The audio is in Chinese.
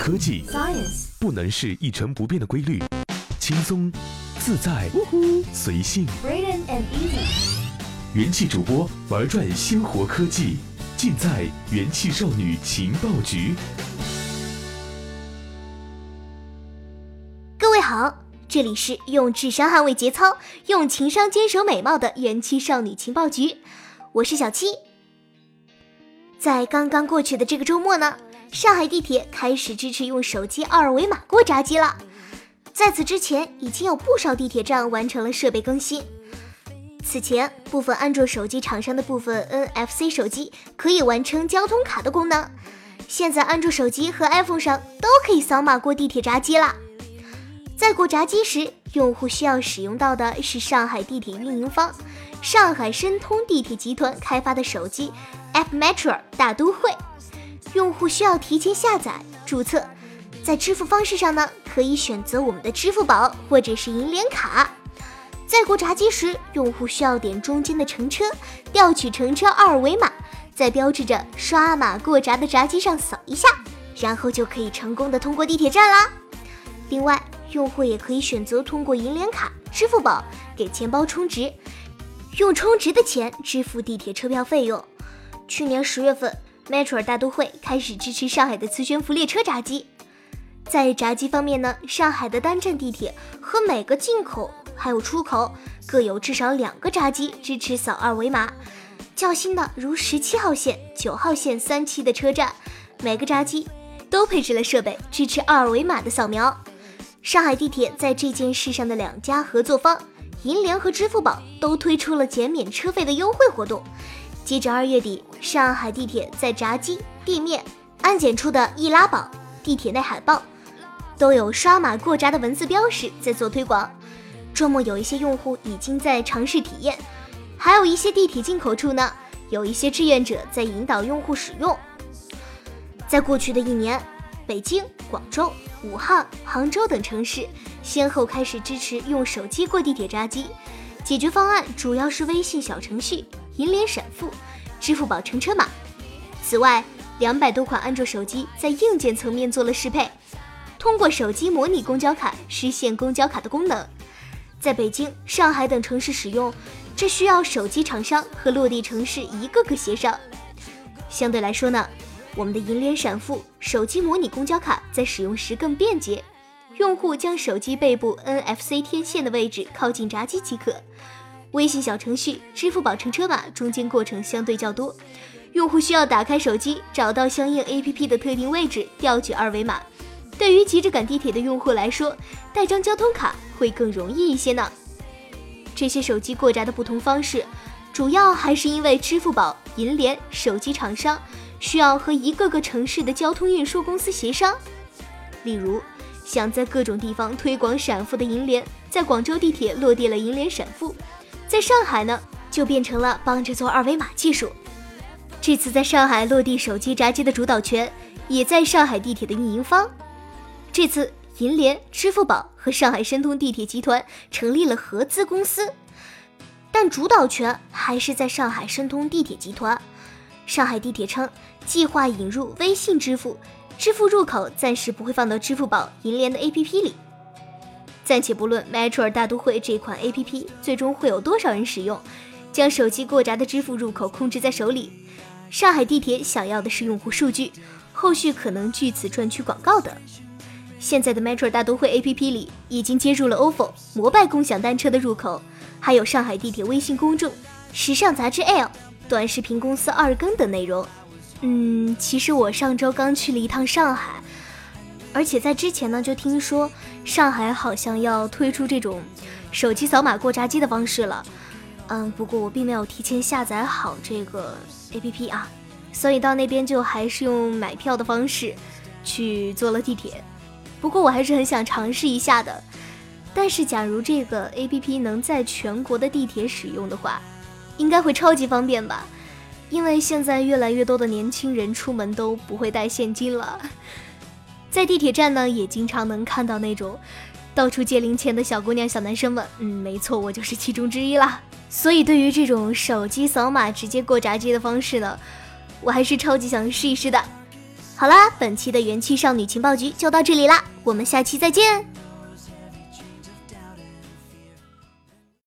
科技 Science 不能是一成不变的规律，轻松、自在、随性。Braden and Easy 元气主播玩转鲜活科技，尽在元气少女情报局。各位好，这里是用智商捍卫节操，用情商坚守美貌的元气少女情报局，我是小七。在刚刚过去的这个周末呢，上海地铁开始支持用手机二维码过闸机了。在此之前，已经有不少地铁站完成了设备更新。此前，部分安卓手机厂商的部分 NFC 手机可以完成交通卡的功能，现在安卓手机和 iPhone 上都可以扫码过地铁闸机了。在过闸机时，用户需要使用到的是上海地铁运营方上海申通地铁集团开发的手机 App Metro 大都会。用户需要提前下载注册，在支付方式上呢，可以选择我们的支付宝或者是银联卡。在过闸机时，用户需要点中间的乘车，调取乘车二维码，在标志着刷码过闸的闸机上扫一下，然后就可以成功的通过地铁站啦。另外，用户也可以选择通过银联卡、支付宝给钱包充值，用充值的钱支付地铁车票费用。去年十月份，Metro 大都会开始支持上海的磁悬浮列车闸机。在闸机方面呢，上海的单站地铁和每个进口还有出口各有至少两个闸机支持扫二维码。较新的如十七号线、九号线三期的车站，每个闸机都配置了设备支持二维码的扫描。上海地铁在这件事上的两家合作方银联和支付宝都推出了减免车费的优惠活动。截至二月底，上海地铁在闸机、地面、安检处的易拉宝、地铁内海报都有刷码过闸的文字标识在做推广。周末有一些用户已经在尝试体验，还有一些地铁进口处呢，有一些志愿者在引导用户使用。在过去的一年，北京、广州、武汉、杭州等城市先后开始支持用手机过地铁闸机，解决方案主要是微信小程序、银联闪付、支付宝乘车码。此外，两百多款安卓手机在硬件层面做了适配，通过手机模拟公交卡实现公交卡的功能。在北京、上海等城市使用，这需要手机厂商和落地城市一个个协商。相对来说呢，我们的银联闪付手机模拟公交卡在使用时更便捷，用户将手机背部 NFC 天线的位置靠近闸机即可。微信小程序、支付宝乘车码中间过程相对较多，用户需要打开手机，找到相应 APP 的特定位置，调取二维码。对于急着赶地铁的用户来说，带张交通卡会更容易一些呢。这些手机过闸的不同方式，主要还是因为支付宝、银联、手机厂商需要和一个个城市的交通运输公司协商。例如，想在各种地方推广闪付的银联，在广州地铁落地了银联闪付，在上海呢就变成了帮着做二维码技术。这次在上海落地手机闸机的主导权，也在上海地铁的运营方。这次，银联、支付宝和上海申通地铁集团成立了合资公司，但主导权还是在上海申通地铁集团。上海地铁称，计划引入微信支付，支付入口暂时不会放到支付宝、银联的 APP 里。暂且不论 Metro 大都会这款 APP 最终会有多少人使用，将手机过闸的支付入口控制在手里，上海地铁想要的是用户数据，后续可能据此赚取广告的。现在的 Metro 大都会 APP 里已经接入了 ofo 摩拜共享单车的入口，还有上海地铁微信公众、时尚杂志 L、短视频公司二更等内容。嗯，其实我上周刚去了一趟上海，而且在之前呢就听说上海好像要推出这种手机扫码过闸机的方式了。嗯，不过我并没有提前下载好这个 APP 啊，所以到那边就还是用买票的方式去坐了地铁。不过我还是很想尝试一下的，但是假如这个 A P P 能在全国的地铁使用的话，应该会超级方便吧？因为现在越来越多的年轻人出门都不会带现金了，在地铁站呢也经常能看到那种 到处借零钱的小姑娘、小男生们。嗯，没错，我就是其中之一啦。所以对于这种手机扫码直接过闸机的方式呢，我还是超级想试一试的。好啦，本期的元气少女情报局就到这里啦，我们下期再见。